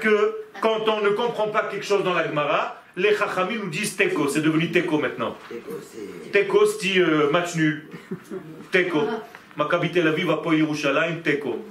que quand on ne comprend pas quelque chose dans la Gemara, les Chachamim nous disent Teko, c'est devenu Teko maintenant. Teko, c'est euh, match nul. Teko. Maccabi Tel Aviv, Yerushalayim, Teko.